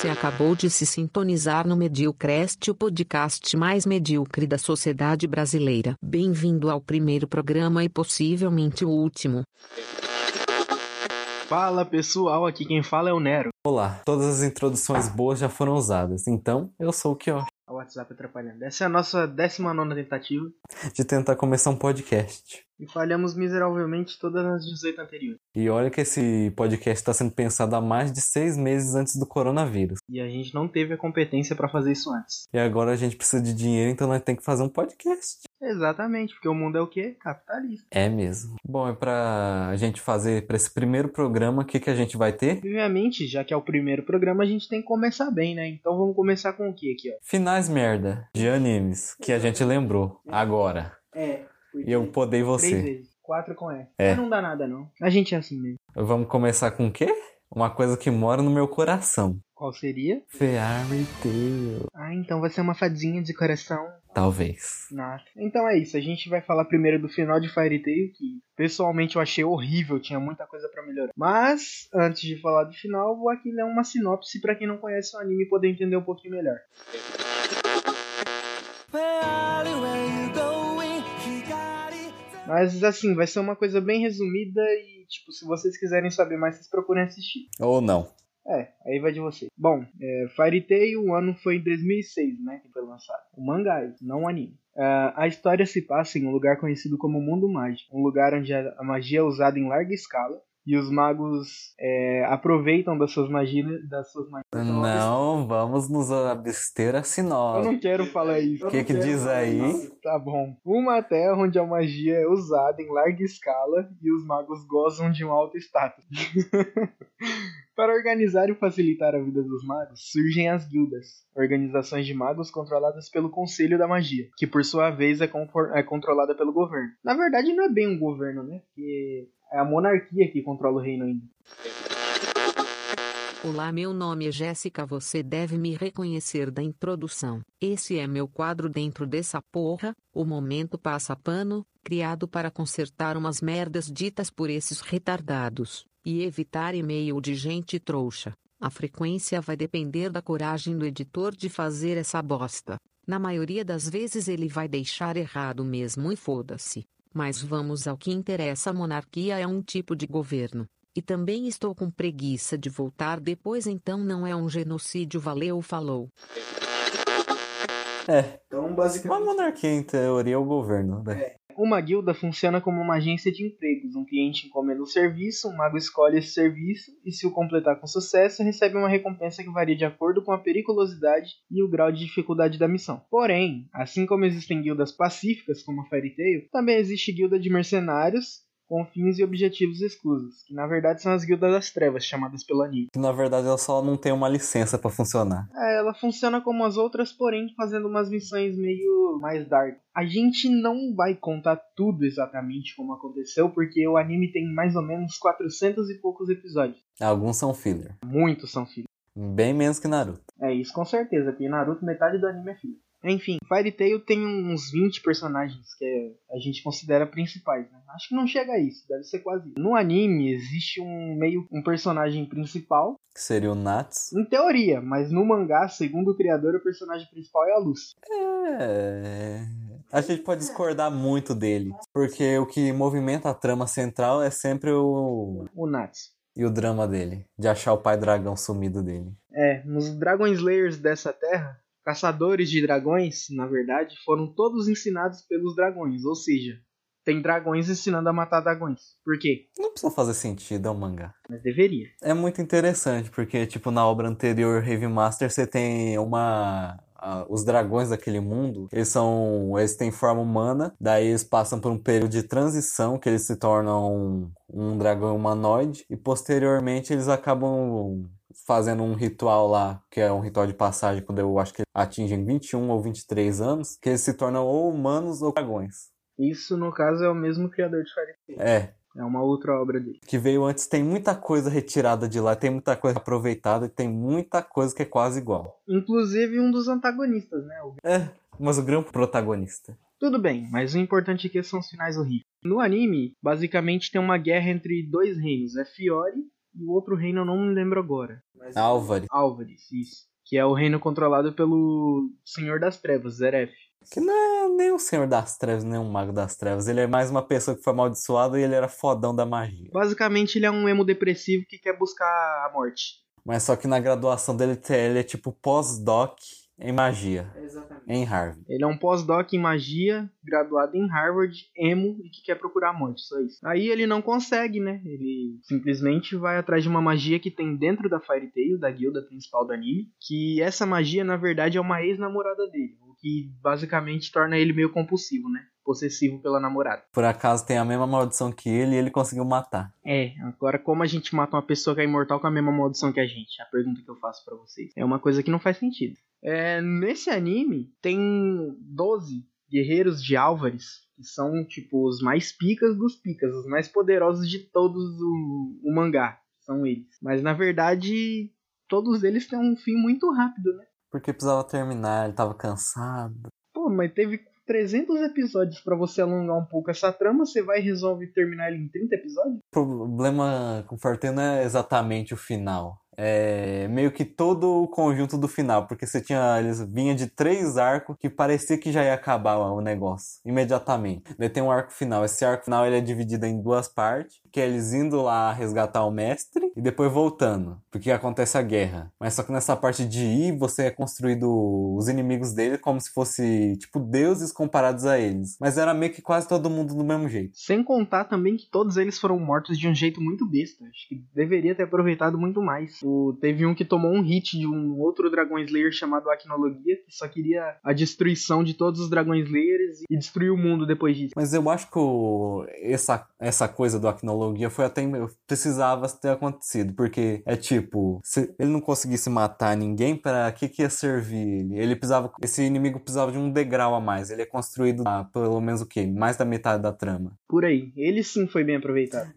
Você acabou de se sintonizar no Mediocrest, o podcast mais medíocre da sociedade brasileira. Bem-vindo ao primeiro programa e possivelmente o último. Fala pessoal, aqui quem fala é o Nero. Olá, todas as introduções boas já foram usadas, então eu sou o Kiosh. O WhatsApp atrapalhando. Essa é a nossa 19 tentativa De tentar começar um podcast. E falhamos miseravelmente todas as 18 anteriores. E olha que esse podcast está sendo pensado há mais de seis meses antes do coronavírus. E a gente não teve a competência pra fazer isso antes. E agora a gente precisa de dinheiro, então nós temos que fazer um podcast. Exatamente, porque o mundo é o quê? Capitalista. É mesmo. Bom, é pra gente fazer para esse primeiro programa, o que, que a gente vai ter? Obviamente, já que é o primeiro programa, a gente tem que começar bem, né? Então vamos começar com o que aqui, ó? Finais merda de animes que a gente lembrou agora. É. E eu podei Três você. vezes. Quatro com E. É. Mas não dá nada, não. A gente é assim mesmo. Vamos começar com o quê? Uma coisa que mora no meu coração. Qual seria? Fairy Tail. Ah, então vai ser uma fadinha de coração. Talvez. Nossa. Então é isso, a gente vai falar primeiro do final de Fairy Tail, que pessoalmente eu achei horrível, tinha muita coisa pra melhorar. Mas, antes de falar do final, vou aqui ler uma sinopse pra quem não conhece o anime poder entender um pouquinho melhor. Mas assim, vai ser uma coisa bem resumida e, tipo, se vocês quiserem saber mais, vocês procurem assistir. Ou não. É, aí vai de você. Bom, é, Fairy Tail, o ano foi em 2006, né, que foi lançado. O mangá, não o anime. Ah, a história se passa em um lugar conhecido como Mundo Mágico, um lugar onde a magia é usada em larga escala e os magos é, aproveitam das suas magias, das suas magias. Não, vamos nos abster a Eu sinopse. não quero falar isso. O que que diz aí? Tá bom. Uma terra onde a magia é usada em larga escala e os magos gozam de um alto status. Para organizar e facilitar a vida dos magos, surgem as guildas, organizações de magos controladas pelo Conselho da Magia, que por sua vez é, é controlada pelo governo. Na verdade, não é bem um governo, né? Porque é a monarquia que controla o reino ainda. Olá, meu nome é Jéssica. Você deve me reconhecer da introdução. Esse é meu quadro dentro dessa porra, o momento passa pano, criado para consertar umas merdas ditas por esses retardados e evitar e-mail de gente trouxa. A frequência vai depender da coragem do editor de fazer essa bosta. Na maioria das vezes ele vai deixar errado mesmo e foda-se. Mas vamos ao que interessa: a monarquia é um tipo de governo. E também estou com preguiça de voltar depois, então não é um genocídio. Valeu, falou. É, Então, uma monarquia em teoria é o governo, né? Uma guilda funciona como uma agência de empregos. Um cliente encomenda um serviço, um mago escolhe esse serviço e, se o completar com sucesso, recebe uma recompensa que varia de acordo com a periculosidade e o grau de dificuldade da missão. Porém, assim como existem guildas pacíficas, como a Fairy Tail, também existe guilda de mercenários com fins e objetivos exclusos, que na verdade são as guildas das trevas, chamadas pelo anime. Que na verdade ela só não tem uma licença pra funcionar. É, ela funciona como as outras, porém fazendo umas missões meio mais dark. A gente não vai contar tudo exatamente como aconteceu, porque o anime tem mais ou menos 400 e poucos episódios. Alguns são filler. Muitos são filhos. Bem menos que Naruto. É isso com certeza, porque Naruto metade do anime é filho. Enfim, Fairy Tail tem uns 20 personagens que a gente considera principais, né? Acho que não chega a isso, deve ser quase. isso. No anime existe um meio um personagem principal, Que seria o Nats. em teoria, mas no mangá, segundo o criador, o personagem principal é a Luz. É. A gente pode discordar muito dele. Porque o que movimenta a trama central é sempre o. O Natsu. E o drama dele. De achar o pai dragão sumido dele. É, nos Dragon Slayers dessa terra, caçadores de dragões, na verdade, foram todos ensinados pelos dragões, ou seja, tem dragões ensinando a matar dragões. Por quê? Não precisa fazer sentido, é um mangá. Mas deveria. É muito interessante, porque, tipo, na obra anterior, Heavy Master, você tem uma. a- os dragões daquele mundo, eles são. Eles têm forma humana, daí eles passam por um período de transição, que eles se tornam um, um dragão humanoide, e posteriormente eles acabam fazendo um ritual lá, que é um ritual de passagem, quando eu acho que atingem 21 ou 23 anos, que eles se tornam ou humanos ou dragões. Isso, no caso, é o mesmo criador de Fairy Tail. É, É uma outra obra dele. que veio antes, tem muita coisa retirada de lá, tem muita coisa aproveitada e tem muita coisa que é quase igual. Inclusive um dos antagonistas, né? O- É, mas o grande protagonista. Tudo bem, mas o importante aqui são os finais horríveis. No anime, basicamente tem uma guerra entre dois reinos, é Fiore e o outro reino eu não me lembro agora. Mas... Álvares. Álvares, isso. Que é o reino controlado pelo Senhor das Trevas, Zeref. Que não é nem o Senhor das Trevas, nem um Mago das Trevas. Ele é mais uma pessoa que foi amaldiçoada e ele era fodão da magia. Basicamente, ele é um emo depressivo que quer buscar a morte. Mas só que na graduação dele, ele é tipo pós-doc em magia. Exatamente. Em Harvard. Ele é um pós-doc em magia, graduado em Harvard, emo e que quer procurar a morte, só isso. Aí ele não consegue, né? Ele simplesmente vai atrás de uma magia que tem dentro da Fairy Tail, da guilda principal do anime, que essa magia na verdade é uma ex-namorada dele, o que basicamente torna ele meio compulsivo, né? Possessivo pela namorada. Por acaso tem a mesma maldição que ele e ele conseguiu matar. É, agora como a gente mata uma pessoa que é imortal com a mesma maldição que a gente? A pergunta que eu faço para vocês. É uma coisa que não faz sentido. É, nesse anime tem 12 guerreiros de Álvares, que são tipo os mais picas dos picas, os mais poderosos de todos o, o mangá. São eles. Mas na verdade, todos eles têm um fim muito rápido, né? Porque precisava terminar, ele tava cansado. Pô, mas teve 300 episódios para você alongar um pouco essa trama, você vai e resolve terminar ele em 30 episódios? O problema com Forte não é exatamente o final. É meio que todo o conjunto do final, porque você tinha. Eles vinha de três arcos que parecia que já ia acabar o negócio imediatamente. Daí tem um arco final. Esse arco final ele é dividido em duas partes, que é eles indo lá resgatar o mestre e depois voltando, porque acontece a guerra. Mas só que nessa parte de ir, você é construído os inimigos dele como se fosse tipo deuses comparados a eles. Mas era meio que quase todo mundo do mesmo jeito. Sem contar também que todos eles foram mortos de um jeito muito besta. Acho que deveria ter aproveitado muito mais. O, teve um que tomou um hit de um outro Dragon Slayer chamado Acnologia, que só queria a destruição de todos os Dragon Slayers e destruir o mundo depois disso. Mas eu acho que o, essa, essa coisa do Acnologia foi até. precisava ter acontecido, porque é tipo, se ele não conseguisse matar ninguém, para que, que ia servir ele? Ele precisava. Esse inimigo precisava de um degrau a mais. Ele é construído a, pelo menos o quê? Mais da metade da trama. Por aí. Ele sim foi bem aproveitado.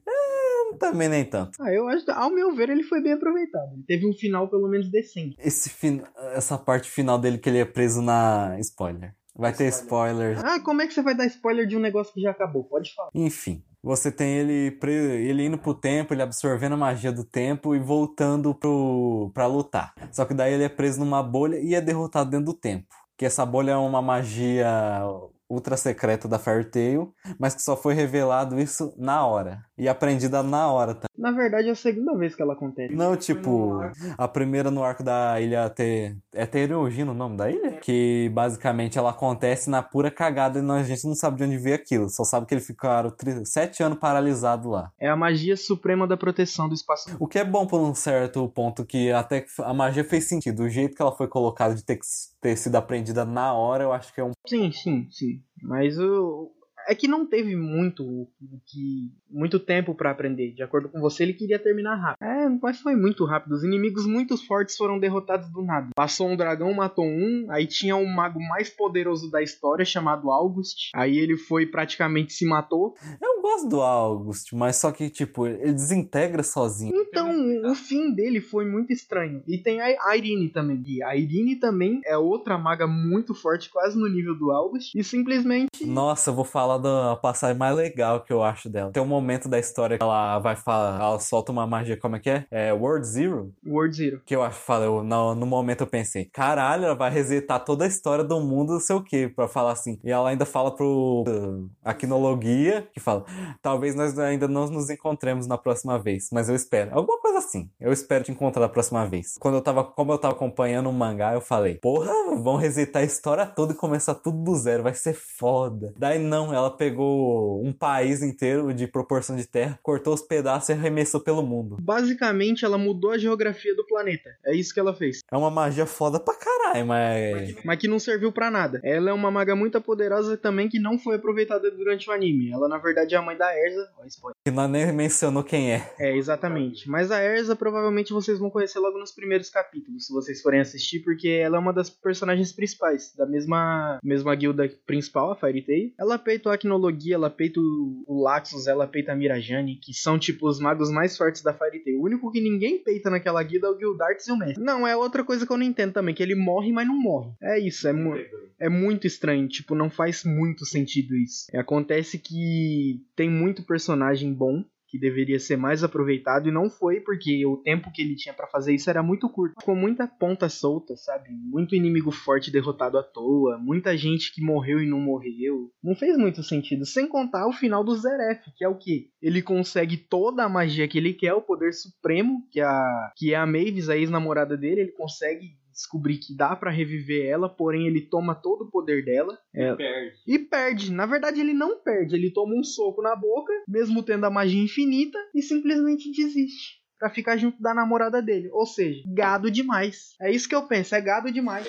Também nem tanto. Ah, eu acho, ao meu ver, ele foi bem aproveitado. Ele teve um final pelo menos decente. Esse fin... Essa parte final dele que ele é preso na. Spoiler. Vai ter spoiler. Ah, como é que você vai dar spoiler de um negócio que já acabou? Pode falar. Enfim. Você tem ele, ele indo pro tempo, ele absorvendo a magia do tempo e voltando pro... pra lutar. Só que daí ele é preso numa bolha e é derrotado dentro do tempo. Que essa bolha é uma magia ultra secreta da Fairy Tail, mas que só foi revelado isso na hora. E aprendida na hora também. Na verdade, é a segunda vez que ela acontece. Não, tipo, a primeira no arco da ilha Te... é Tereogina o nome da ilha? É. Que basicamente ela acontece na pura cagada e a gente não sabe de onde veio aquilo. Só sabe que eles ficaram tri... sete anos paralisados lá. É a magia suprema da proteção do espaço. O que é bom por um certo ponto que até a magia fez sentido. O jeito que ela foi colocada de ter, ter sido aprendida na hora, eu acho que é um. Sim, sim, sim. Mas o, é que não teve muito que muito tempo para aprender. De acordo com você, ele queria terminar rápido. É, mas foi muito rápido. Os inimigos muito fortes foram derrotados do nada. Passou um dragão, matou um, aí tinha o mago mais poderoso da história chamado August. Aí ele foi praticamente se matou. Eu gosto do August, mas só que tipo, ele desintegra sozinho. Então, o fim dele foi muito estranho. E tem a Irene também. E a Irene também é outra maga muito forte, quase no nível do August. E simplesmente Nossa, eu vou falar da passagem mais legal que eu acho dela. Tem um momento da história que ela vai falar, ela solta uma magia, como é que é? É World Zero? World Zero. Que eu acho, falei, no, no momento eu pensei, caralho, ela vai resetar toda a história do mundo, não sei o que, pra falar assim. E ela ainda fala pro uh, Aquinologia, que fala, talvez nós ainda não nos encontremos na próxima vez, mas eu espero. Alguma coisa assim. Eu espero te encontrar da próxima vez. Quando eu tava, como eu tava acompanhando o mangá, eu falei, porra, vão resetar a história toda e começar tudo do zero, vai ser foda. Daí não, ela pegou um país inteiro de proporção de terra, cortou os pedaços e arremessou pelo mundo. Basicamente, ela mudou a geografia do planeta. É isso que ela fez. É uma magia foda pra caralho, mas. Mas que não serviu para nada. Ela é uma maga muito poderosa também que não foi aproveitada durante o anime. Ela, na verdade, é a mãe da Erza. Ó, spoiler. Que nós nem mencionou quem é. É, exatamente. Mas a Erza provavelmente vocês vão conhecer logo nos primeiros capítulos, se vocês forem assistir, porque ela é uma das personagens principais, da mesma, mesma guilda principal, a Fairy Tail. Ela peita o Acnologia, ela peita o Laxus, ela peita a Mirajane, que são tipo os magos mais fortes da Fairy Tail. O único que ninguém peita naquela guilda é o Gildarts e o Mestre. Não, é outra coisa que eu não entendo também, que ele morre, mas não morre. É isso, é, mu é muito estranho, tipo, não faz muito sentido isso. É, acontece que tem muito personagem bom que deveria ser mais aproveitado e não foi porque o tempo que ele tinha para fazer isso era muito curto. Ficou muita ponta solta, sabe? Muito inimigo forte derrotado à toa, muita gente que morreu e não morreu. Não fez muito sentido, sem contar o final do Zeref, que é o que ele consegue toda a magia que ele quer, o poder supremo, que é a que é a Mavis, a ex-namorada dele, ele consegue descobrir que dá para reviver ela, porém ele toma todo o poder dela. E É, perde. e perde. Na verdade, ele não perde. Ele toma um soco na boca, mesmo tendo a magia infinita, e simplesmente desiste. Pra ficar junto da namorada dele. Ou seja, gado demais. É isso que eu penso, é gado demais.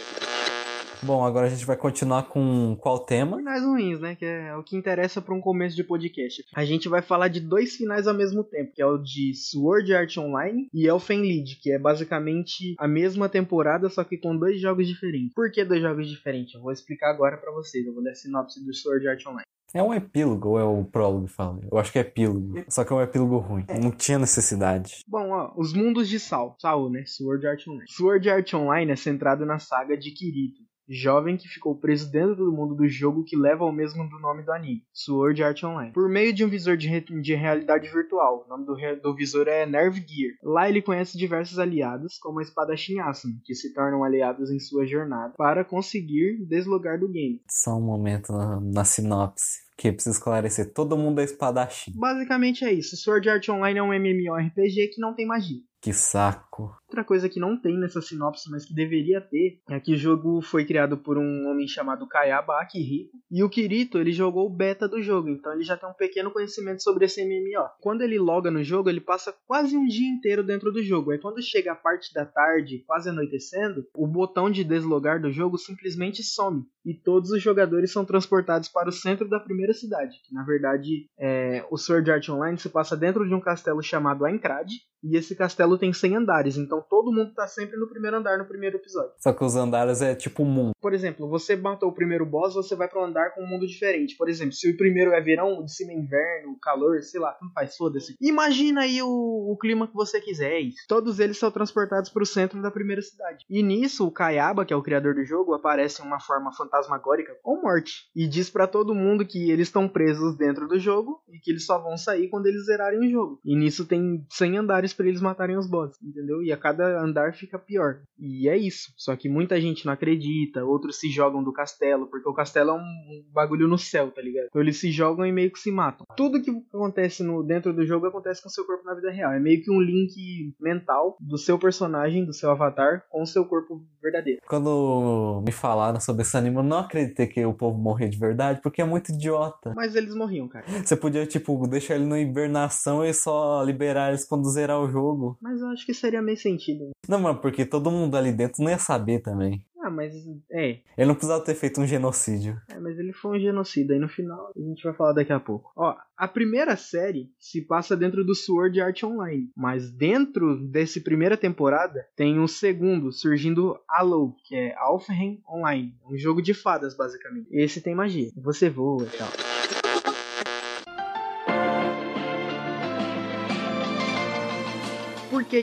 Bom, agora a gente vai continuar com qual tema? Finais ruins, né? Que é o que interessa pra um começo de podcast. A gente vai falar de dois finais ao mesmo tempo, que é o de Sword Art Online e Elfen Lied, que é basicamente a mesma temporada, só que com dois jogos diferentes. Por que dois jogos diferentes? Eu vou explicar agora pra vocês. Eu vou dar a sinopse do Sword Art Online. É um epílogo ou é o prólogo fala? Eu acho que é epílogo. Só que é um epílogo ruim. Não tinha necessidade. Bom, ó, os mundos de Saul. Saul, né? Sword Art Online. Sword Art Online é centrado na saga de Kirito, jovem que ficou preso dentro do mundo do jogo que leva ao mesmo do nome do anime, Sword Art Online. Por meio de um visor de, re- de realidade virtual, o nome do, do visor é Nerve Gear. Lá ele conhece diversos aliados, como a espadachim Asuna, que se tornam aliados em sua jornada para conseguir deslogar do game. Só um momento na, na sinopse. Que precisa esclarecer. Todo mundo é espadachim. Basicamente é isso. Sword Art Online é um MMORPG que não tem magia. Que saco. Outra coisa que não tem nessa sinopse, mas que deveria ter, é que o jogo foi criado por um homem chamado Kayaba Akihiko. E o Kirito, ele jogou o beta do jogo, então ele já tem um pequeno conhecimento sobre esse MMO. Quando ele loga no jogo, ele passa quase um dia inteiro dentro do jogo. Aí quando chega a parte da tarde, quase anoitecendo, o botão de deslogar do jogo simplesmente some. E todos os jogadores são transportados para o centro da primeira cidade. Que na verdade, é, o Sword Art Online se passa dentro de um castelo chamado Aincrad. E esse castelo tem 100 andares, então todo mundo tá sempre no primeiro andar no primeiro episódio. Só que os andares é tipo mundo. Por exemplo, você matou o primeiro boss, você vai para um andar com um mundo diferente. Por exemplo, se o primeiro é verão, o de cima é inverno, calor, sei lá, não faz, foda-se. Imagina aí o, o clima que você quiser, é. Todos eles são transportados para o centro da primeira cidade. E nisso, o Kayaba, que é o criador do jogo, aparece em uma forma fantasmagórica ou morte. E diz para todo mundo que eles estão presos dentro do jogo e que eles só vão sair quando eles zerarem o jogo. E nisso tem 100 andares para eles matarem os bosses, entendeu? E a cada andar fica pior. E é isso. Só que muita gente não acredita, outros se jogam do castelo, porque o castelo é um bagulho no céu, tá ligado? Então eles se jogam e meio que se matam. Tudo que acontece no dentro do jogo acontece com o seu corpo na vida real. É meio que um link mental do seu personagem, do seu avatar, com o seu corpo verdadeiro. Quando me falaram sobre esse anime, eu não acreditei que o povo morria de verdade, porque é muito idiota. Mas eles morriam, cara. Você podia, tipo, deixar ele na hibernação e só liberar eles quando zerar o jogo. Mas eu acho que seria meio sentido. Não, mano, porque todo mundo ali dentro não ia saber também. Ah, mas é, Ele não precisava ter feito um genocídio. É, mas ele foi um genocida. E no final a gente vai falar daqui a pouco. Ó, a primeira série se passa dentro do Sword Art Online. Mas dentro desse primeira temporada tem um segundo surgindo Halo, que é Alfheim Online. Um jogo de fadas, basicamente. Esse tem magia. Você voa e tal.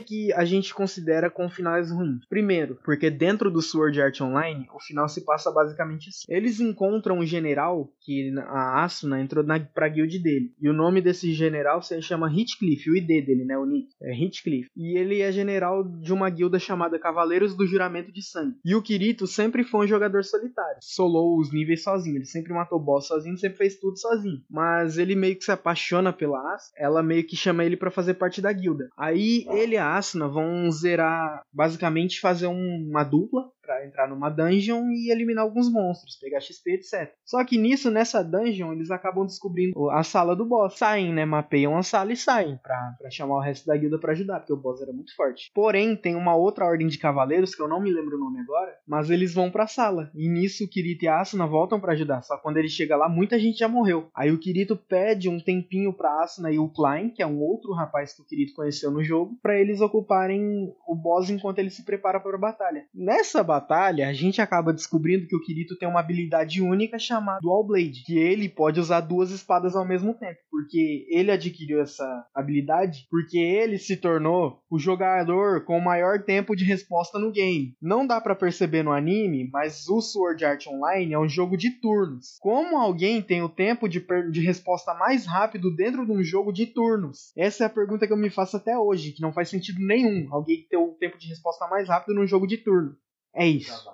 Que, que a gente considera com finais ruins? Primeiro, porque dentro do Sword Art Online, o final se passa basicamente assim. Eles encontram um general que a Asuna entrou na, pra guild dele. E o nome desse general se chama Hitcliffe, o ID dele, né? O nick. É Hitcliffe. E ele é general de uma guilda chamada Cavaleiros do Juramento de Sangue. E o Kirito sempre foi um jogador solitário. Solou os níveis sozinho. Ele sempre matou boss sozinho, sempre fez tudo sozinho. Mas ele meio que se apaixona pela Asuna. Ela meio que chama ele pra fazer parte da guilda. Aí ele Asuna vão zerar, basicamente fazer um- uma dupla pra entrar numa dungeon e eliminar alguns monstros, pegar XP, etc. Só que nisso, nessa dungeon, eles acabam descobrindo a sala do boss. Saem, né? Mapeiam a sala e saem pra, pra chamar o resto da guilda pra ajudar, porque o boss era muito forte. Porém, tem uma outra ordem de cavaleiros, que eu não me lembro o nome agora, mas eles vão pra sala. E nisso, Kirito e a Asuna voltam pra ajudar. Só que quando ele chega lá, muita gente já morreu. Aí o Kirito pede um tempinho pra Asuna e o Klein, que é um outro rapaz que o Kirito conheceu no jogo, pra eles ocuparem o boss enquanto ele se prepara para a batalha. Nessa batalha, batalha, a gente acaba descobrindo que o Kirito tem uma habilidade única chamada Dual Blade, que ele pode usar duas espadas ao mesmo tempo, porque ele adquiriu essa habilidade porque ele se tornou o jogador com o maior tempo de resposta no game. Não dá para perceber no anime, mas o Sword Art Online é um jogo de turnos. Como alguém tem o tempo de, de resposta mais rápido dentro de um jogo de turnos? Essa é a pergunta que eu me faço até hoje, que não faz sentido nenhum alguém ter o tempo de resposta mais rápido num jogo de turno. É isso.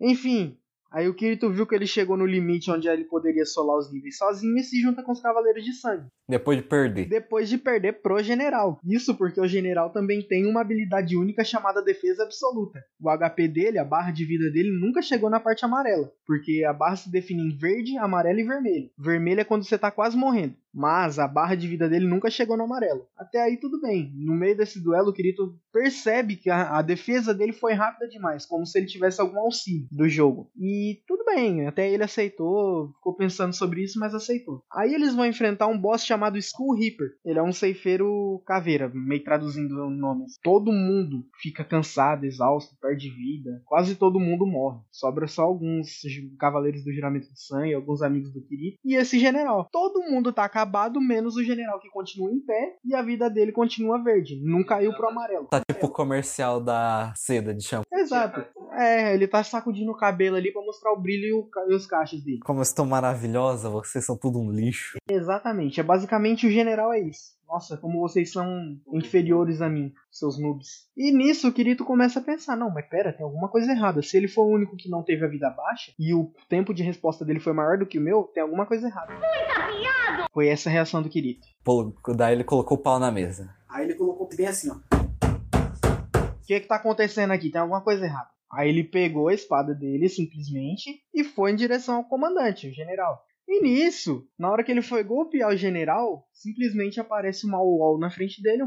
Enfim, Aí o Kirito viu que ele chegou no limite onde ele poderia solar os níveis sozinho e se junta com os Cavaleiros de Sangue. Depois de perder. Depois de perder pro General. Isso porque o General também tem uma habilidade única chamada Defesa Absoluta. O HP dele, a barra de vida dele, nunca chegou na parte amarela. Porque a barra se define em verde, amarelo e vermelho. Vermelho é quando você tá quase morrendo mas a barra de vida dele nunca chegou no amarelo. Até aí tudo bem. No meio desse duelo, o Kirito percebe que a, a, defesa dele foi rápida demais, como se ele tivesse algum auxílio do jogo. E tudo bem, até ele aceitou, ficou pensando sobre isso, mas aceitou. Aí eles vão enfrentar um boss chamado Skull Reaper. Ele é um ceifeiro caveira, meio traduzindo o nome. Todo mundo fica cansado, exausto, perde vida. Quase todo mundo morre. Sobra só alguns cavaleiros do juramento de sangue, alguns amigos do Kirito e esse general. Todo mundo tá acabado, menos o general que continua em pé e a vida dele continua verde. Não caiu pro amarelo. Tá tipo o comercial da seda de shampoo. Exato. É, ele tá sacudindo o cabelo ali para mostrar o brilho e os cachos dele. Como eu estou maravilhosa, vocês são tudo um lixo. Exatamente. É basicamente o general é isso. Nossa, como vocês são inferiores a mim, seus noobs. E nisso o Kirito começa a pensar: não, mas pera, tem alguma coisa errada. Se ele for o único que não teve a vida baixa e o tempo de resposta dele foi maior do que o meu, tem alguma coisa errada. Foi essa a reação do Kirito. Daí ele colocou o pau na mesa. Aí ele colocou bem assim, ó. O que que tá acontecendo aqui? Tem alguma coisa errada. Aí ele pegou a espada dele simplesmente e foi em direção ao comandante, o general. E nisso, na hora que ele foi golpear o general, simplesmente aparece uma wall na frente dele,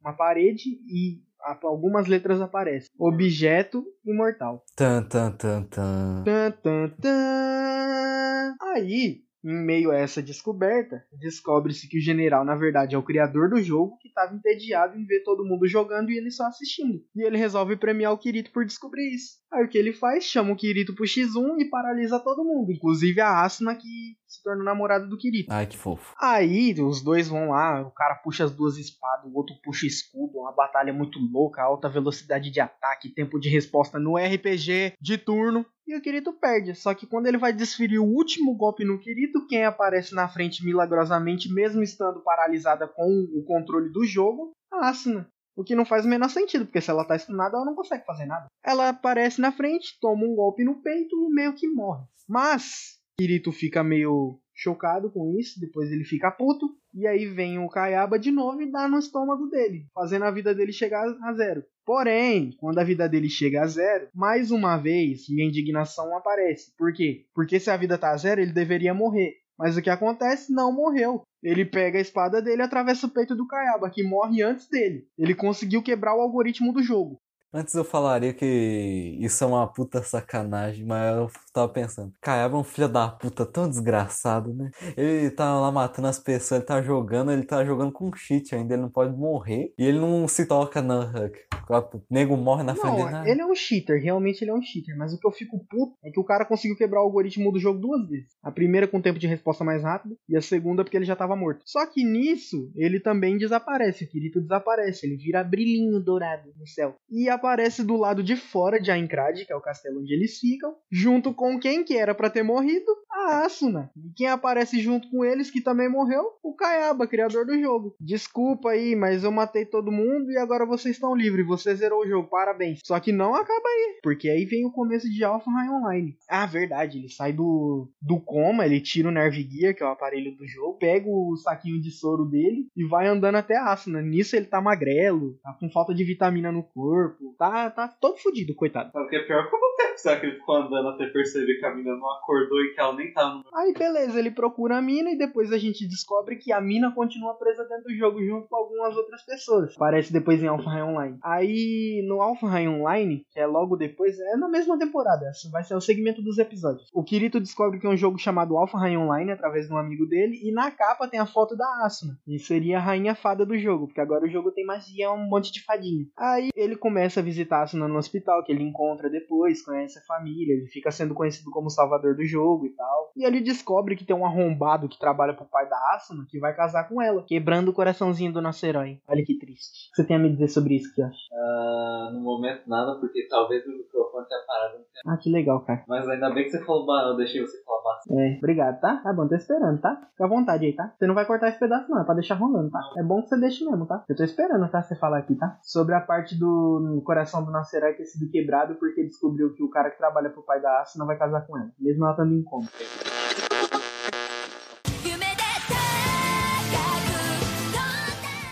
uma parede, e algumas letras aparecem. Objeto imortal. Tan, tan, tan, tan. Tan, tan, tan. Aí, em meio a essa descoberta, descobre-se que o general, na verdade, é o criador do jogo que estava entediado em ver todo mundo jogando e ele só assistindo. E ele resolve premiar o Kirito por descobrir isso. Aí o que ele faz? Chama o Kirito pro X1 e paralisa todo mundo, inclusive a Asuna que se torna namorada do Kirito. Ai, que fofo. Aí os dois vão lá, o cara puxa as duas espadas, o outro puxa o escudo, uma batalha muito louca, alta velocidade de ataque, tempo de resposta no RPG de turno e o Kirito perde. Só que quando ele vai desferir o último golpe no Kirito, quem aparece na frente milagrosamente, mesmo estando paralisada com o controle do jogo, a Asuna. O que não faz o menor sentido, porque se ela tá estunada, ela não consegue fazer nada. Ela aparece na frente, toma um golpe no peito e meio que morre. Mas, Kirito fica meio chocado com isso, depois ele fica puto, e aí vem o Kayaba de novo e dá no estômago dele, fazendo a vida dele chegar a zero. Porém, quando a vida dele chega a zero, mais uma vez minha indignação aparece. Por quê? Porque se a vida tá a zero, ele deveria morrer. Mas o que acontece? Não morreu. Ele pega a espada dele e atravessa o peito do Kayaba, que morre antes dele. Ele conseguiu quebrar o algoritmo do jogo. Antes eu falaria que isso é uma puta sacanagem, mas eu tava pensando, Kayaba é um filho da puta tão desgraçado, né? Ele tá lá matando as pessoas, ele tá jogando, ele tá jogando com cheat ainda, ele não pode morrer. E ele não se toca não, Huck. O nego morre na frente dele. Ele é um cheater, realmente ele é um cheater. Mas o que eu fico puto é que o cara conseguiu quebrar o algoritmo do jogo duas vezes. A primeira com tempo de resposta mais rápido, e a segunda porque ele já tava morto. Só que nisso, ele também desaparece. O Kirito desaparece, ele vira brilhinho dourado no céu. E aparece do lado de fora de Aincrad, que é o castelo onde eles ficam, junto com quem que era para ter morrido? A Asuna. E quem aparece junto com eles, que também morreu? O Kayaba, criador do jogo. Desculpa aí, mas eu matei todo mundo e agora vocês estão livres. Você zerou o jogo, parabéns. Só que não acaba aí, porque aí vem o começo de Alpha Online. Ah, verdade, ele sai do, do coma, ele tira o Nerve Gear, que é o aparelho do jogo, pega o saquinho de soro dele e vai andando até a Asuna. Nisso ele tá magrelo, tá com falta de vitamina no corpo, tá, tá todo fodido, coitado. O que é pior? Quanto tempo será que ele ficou andando até perceber que a mina não acordou e que ela nem tá no. Aí beleza, ele procura a mina e depois a gente descobre que a mina continua presa dentro do jogo junto com algumas outras pessoas. Aparece depois em Alpha Online. Aí no Alphenheim Online, que é logo depois, é na mesma temporada, essa vai ser o segmento dos episódios. O Kirito descobre que é um jogo chamado Alphenheim Online através de um amigo dele e na capa tem a foto da Asuna. E seria a rainha fada do jogo, porque agora o jogo tem magia, um monte de fadinha. Aí ele começa a visitar a Asuna no hospital, que ele encontra depois, conhece a família, ele fica sendo conhecido como salvador do jogo e tal. E ele descobre que tem um arrombado que trabalha pro pai da Asuna que vai casar com ela, quebrando o coraçãozinho do nosso herói. Olha que triste. O que Você tem a me dizer sobre isso, Kiosh? Ah, no momento nada, porque talvez o microfone tenha parado. Ah, que legal, cara. Mas ainda bem que você falou, eu deixei você falar bastante. É, obrigado, tá? Tá bom, tô esperando, tá? Fica à vontade aí, tá? Você não vai cortar esse pedaço, não, é pra deixar rolando, tá? É bom que você deixe mesmo, tá? Eu tô esperando, tá? Você falar aqui, tá? Sobre a parte do coração do nosso herói ter sido quebrado porque descobriu que o cara que trabalha pro pai da Asa não vai casar com ela, mesmo ela estando em coma.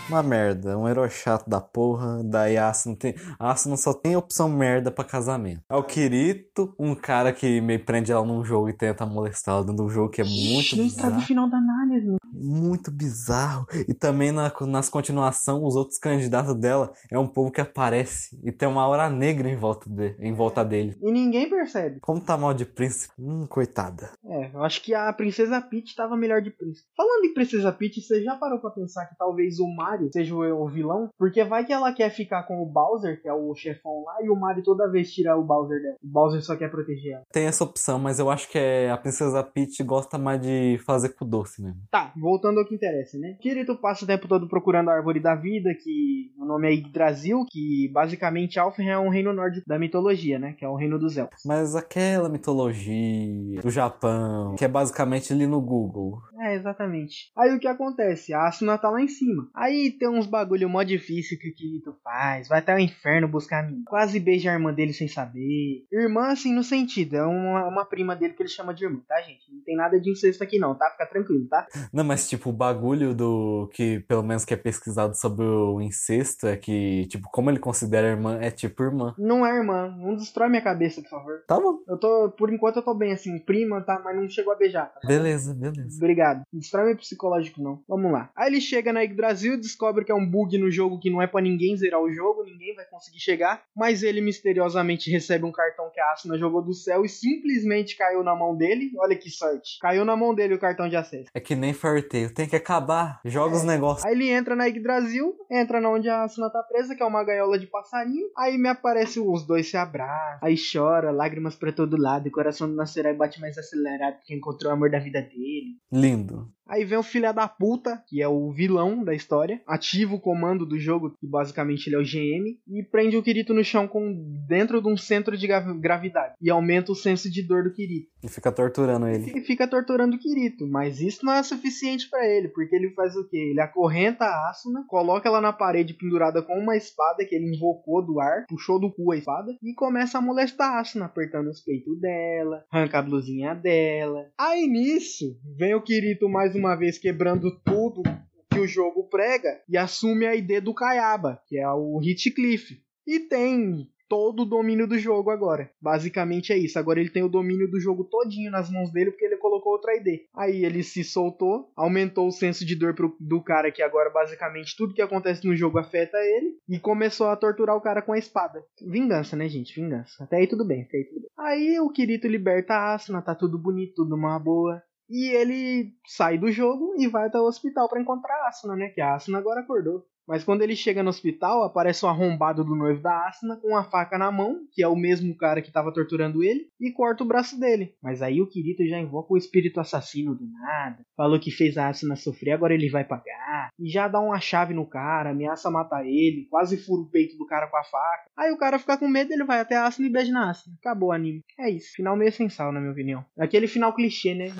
Uma merda, um herói chato da porra, daí a não tem, a não só tem opção merda pra casamento. É o Kirito, um cara que meio prende ela num jogo e tenta molestar ela dentro do jogo, que é muito Eita, tá bizarro. no final da análise, muito bizarro. E também na, nas continuações, os outros candidatos dela é um povo que aparece e tem uma aura negra em volta, de, em volta dele. E ninguém percebe. Como tá mal de príncipe? Hum, coitada. É, eu acho que a Princesa Peach tava melhor de príncipe. Falando em Princesa Peach, você já parou pra pensar que talvez o Mario seja o, o vilão? Porque vai que ela quer ficar com o Bowser, que é o chefão lá, e o Mario toda vez tira o Bowser dela. O Bowser só quer proteger ela. Tem essa opção, mas eu acho que é a Princesa Peach gosta mais de fazer com doce mesmo. Tá, voltando ao que interessa, né? Kirito passa o tempo todo procurando a Árvore da Vida, que o nome é Yggdrasil, que basicamente Alfen é um reino nórdico da mitologia, né? Que é o reino dos elfos. Mas aquela mitologia do Japão, que é basicamente ali no Google. É, exatamente. Aí o que acontece? A Asuna tá lá em cima. Aí tem uns bagulho mó difícil que o Kirito faz. Vai até o inferno buscar a mina. Quase beija a irmã dele sem saber. Irmã, assim, no sentido. É uma, uma prima dele que ele chama de irmã, tá, gente? Tem nada de incesto aqui não, tá? Fica tranquilo, tá? Não, mas tipo, o bagulho do que, pelo menos que é pesquisado sobre o incesto, é que, tipo, como ele considera irmã, é tipo irmã. Não é irmã. Não destrói minha cabeça, por favor. Tá bom. Eu tô, por enquanto eu tô bem assim, prima, tá? Mas não chegou a beijar. Tá? Beleza, beleza. Obrigado. Não destrói meu psicológico, não. Vamos lá. Aí ele chega na Yggdrasil, descobre que é um bug no jogo que não é pra ninguém zerar o jogo, ninguém vai conseguir chegar. Mas ele misteriosamente recebe um cartão que a Asuna jogou do céu e simplesmente caiu na mão dele. Olha que sorte. Caiu na mão dele o cartão de acesso. É que nem Tail, tem que acabar. Joga os negócios. Aí ele entra na Yggdrasil, entra na onde a Asuna tá presa, que é uma gaiola de passarinho. Aí me aparece os dois se abraçam, aí chora, lágrimas pra todo lado, e o coração do nosso herói bate mais acelerado porque encontrou o amor da vida dele. Lindo. Aí vem o filho da puta, que é o vilão da história, ativa o comando do jogo, que basicamente ele é o GM, e prende o Kirito no chão com dentro de um centro de gra- gravidade. E aumenta o senso de dor do Kirito. E fica torturando ele. E fica torturando o Kirito, mas isso não é suficiente pra ele, porque ele faz o quê? Ele acorrenta a Asuna, coloca ela na parede pendurada com uma espada que ele invocou do ar, puxou do cu a espada, e começa a molestar a Asuna, apertando os peitos dela, arranca a blusinha dela. Aí nisso, vem o Kirito mais uma vez quebrando tudo que o jogo prega e assume a ID do Kayaba, que é o Hitcliff. E tem todo o domínio do jogo agora. Basicamente é isso. Agora ele tem o domínio do jogo todinho nas mãos dele porque ele colocou outra ID. Aí ele se soltou, aumentou o senso de dor pro, do cara que agora basicamente tudo que acontece no jogo afeta ele e começou a torturar o cara com a espada. Vingança, né, gente? Vingança. Até aí tudo bem, até aí tudo bem. Aí o Kirito liberta a Asuna, tá tudo bonito, tudo uma boa. E ele sai do jogo e vai até o hospital pra encontrar a Asuna, né? Que a Asuna agora acordou. Mas quando ele chega no hospital, aparece o arrombado do noivo da Asuna com uma faca na mão, que é o mesmo cara que tava torturando ele, e corta o braço dele. Mas aí o Kirito já invoca o espírito assassino do nada. Falou que fez a Asuna sofrer, agora ele vai pagar. E já dá uma chave no cara, ameaça matar ele, quase fura o peito do cara com a faca. Aí o cara fica com medo, ele vai até a Asuna e beija na Asuna. Acabou o anime. É isso. Final meio sensal, na minha opinião. Aquele final clichê, né?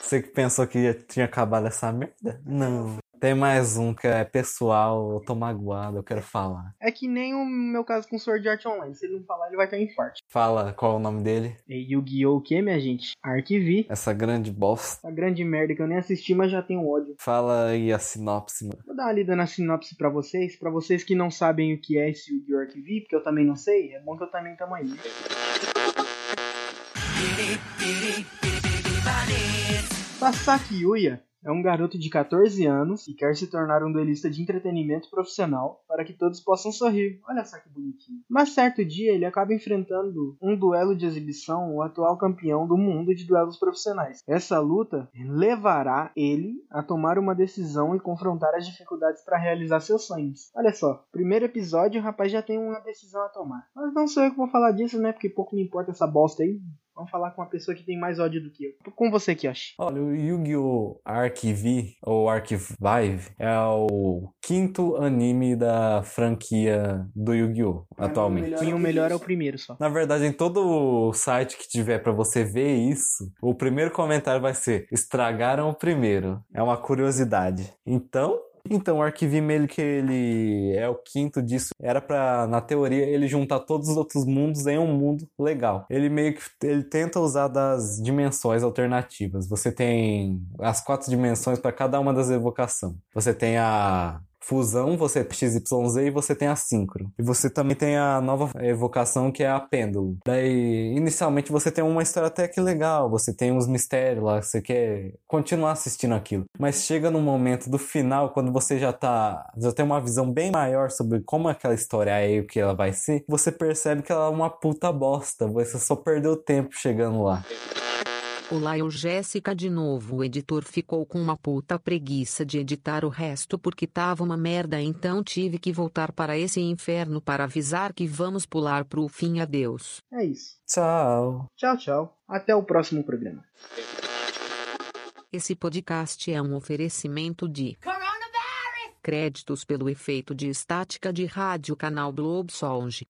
Você que pensou que tinha acabado essa merda? Não. Tem mais um que é pessoal, eu tô magoado, eu quero falar. É que nem o meu caso com Sword Art Online. Se ele não falar, ele vai ter um infarto. Fala qual é o nome dele? E Yu-Gi-Oh! o que, minha gente? Arquivi. Essa grande bosta. A grande merda que eu nem assisti, mas já tenho ódio. Fala aí a sinopse, mano. Vou dar uma lida na sinopse pra vocês. Pra vocês que não sabem o que é esse Yu-Gi-Oh! Arquivi, porque eu também não sei, é bom que eu também tamo aí. Sasaki Yuya é um garoto de 14 anos e quer se tornar um duelista de entretenimento profissional para que todos possam sorrir. Olha só que bonitinho. Mas certo dia ele acaba enfrentando um duelo de exibição, o atual campeão do mundo de duelos profissionais. Essa luta levará ele a tomar uma decisão e confrontar as dificuldades para realizar seus sonhos. Olha só, primeiro episódio o rapaz já tem uma decisão a tomar. Mas não sou eu que vou falar disso, né? Porque pouco me importa essa bosta aí. Vamos falar com uma pessoa que tem mais ódio do que eu. Com você, Kyoshi. Olha, o Yu-Gi-Oh! Archive, ou Archivive, é o quinto anime da franquia do Yu-Gi-Oh! atualmente. E o melhor é o primeiro só. Na verdade, em todo site que tiver para você ver isso, o primeiro comentário vai ser: estragaram o primeiro. É uma curiosidade. Então, então, o Arquivi meio que ele é o quinto disso. Era para na teoria, ele juntar todos os outros mundos em um mundo legal. Ele meio que ele tenta usar das dimensões alternativas. Você tem as quatro dimensões para cada uma das evocações. Você tem a fusão, você tem XYZ e você tem a síncro. E você também tem a nova evocação que é a pêndulo. Daí, inicialmente você tem uma história até que legal, você tem uns mistérios lá, você quer continuar assistindo aquilo. Mas chega no momento do final, quando você já tá, já tem uma visão bem maior sobre como aquela história é e o que ela vai ser, você percebe que ela é uma puta bosta, você só perdeu tempo chegando lá. Olá, eu Jéssica de novo. O editor ficou com uma puta preguiça de editar o resto porque tava uma merda, então tive que voltar para esse inferno para avisar que vamos pular pro fim. Adeus. É isso. Tchau. Tchau, tchau. Até o próximo programa. Esse podcast é um oferecimento de créditos pelo efeito de estática de rádio canal Globo Songe.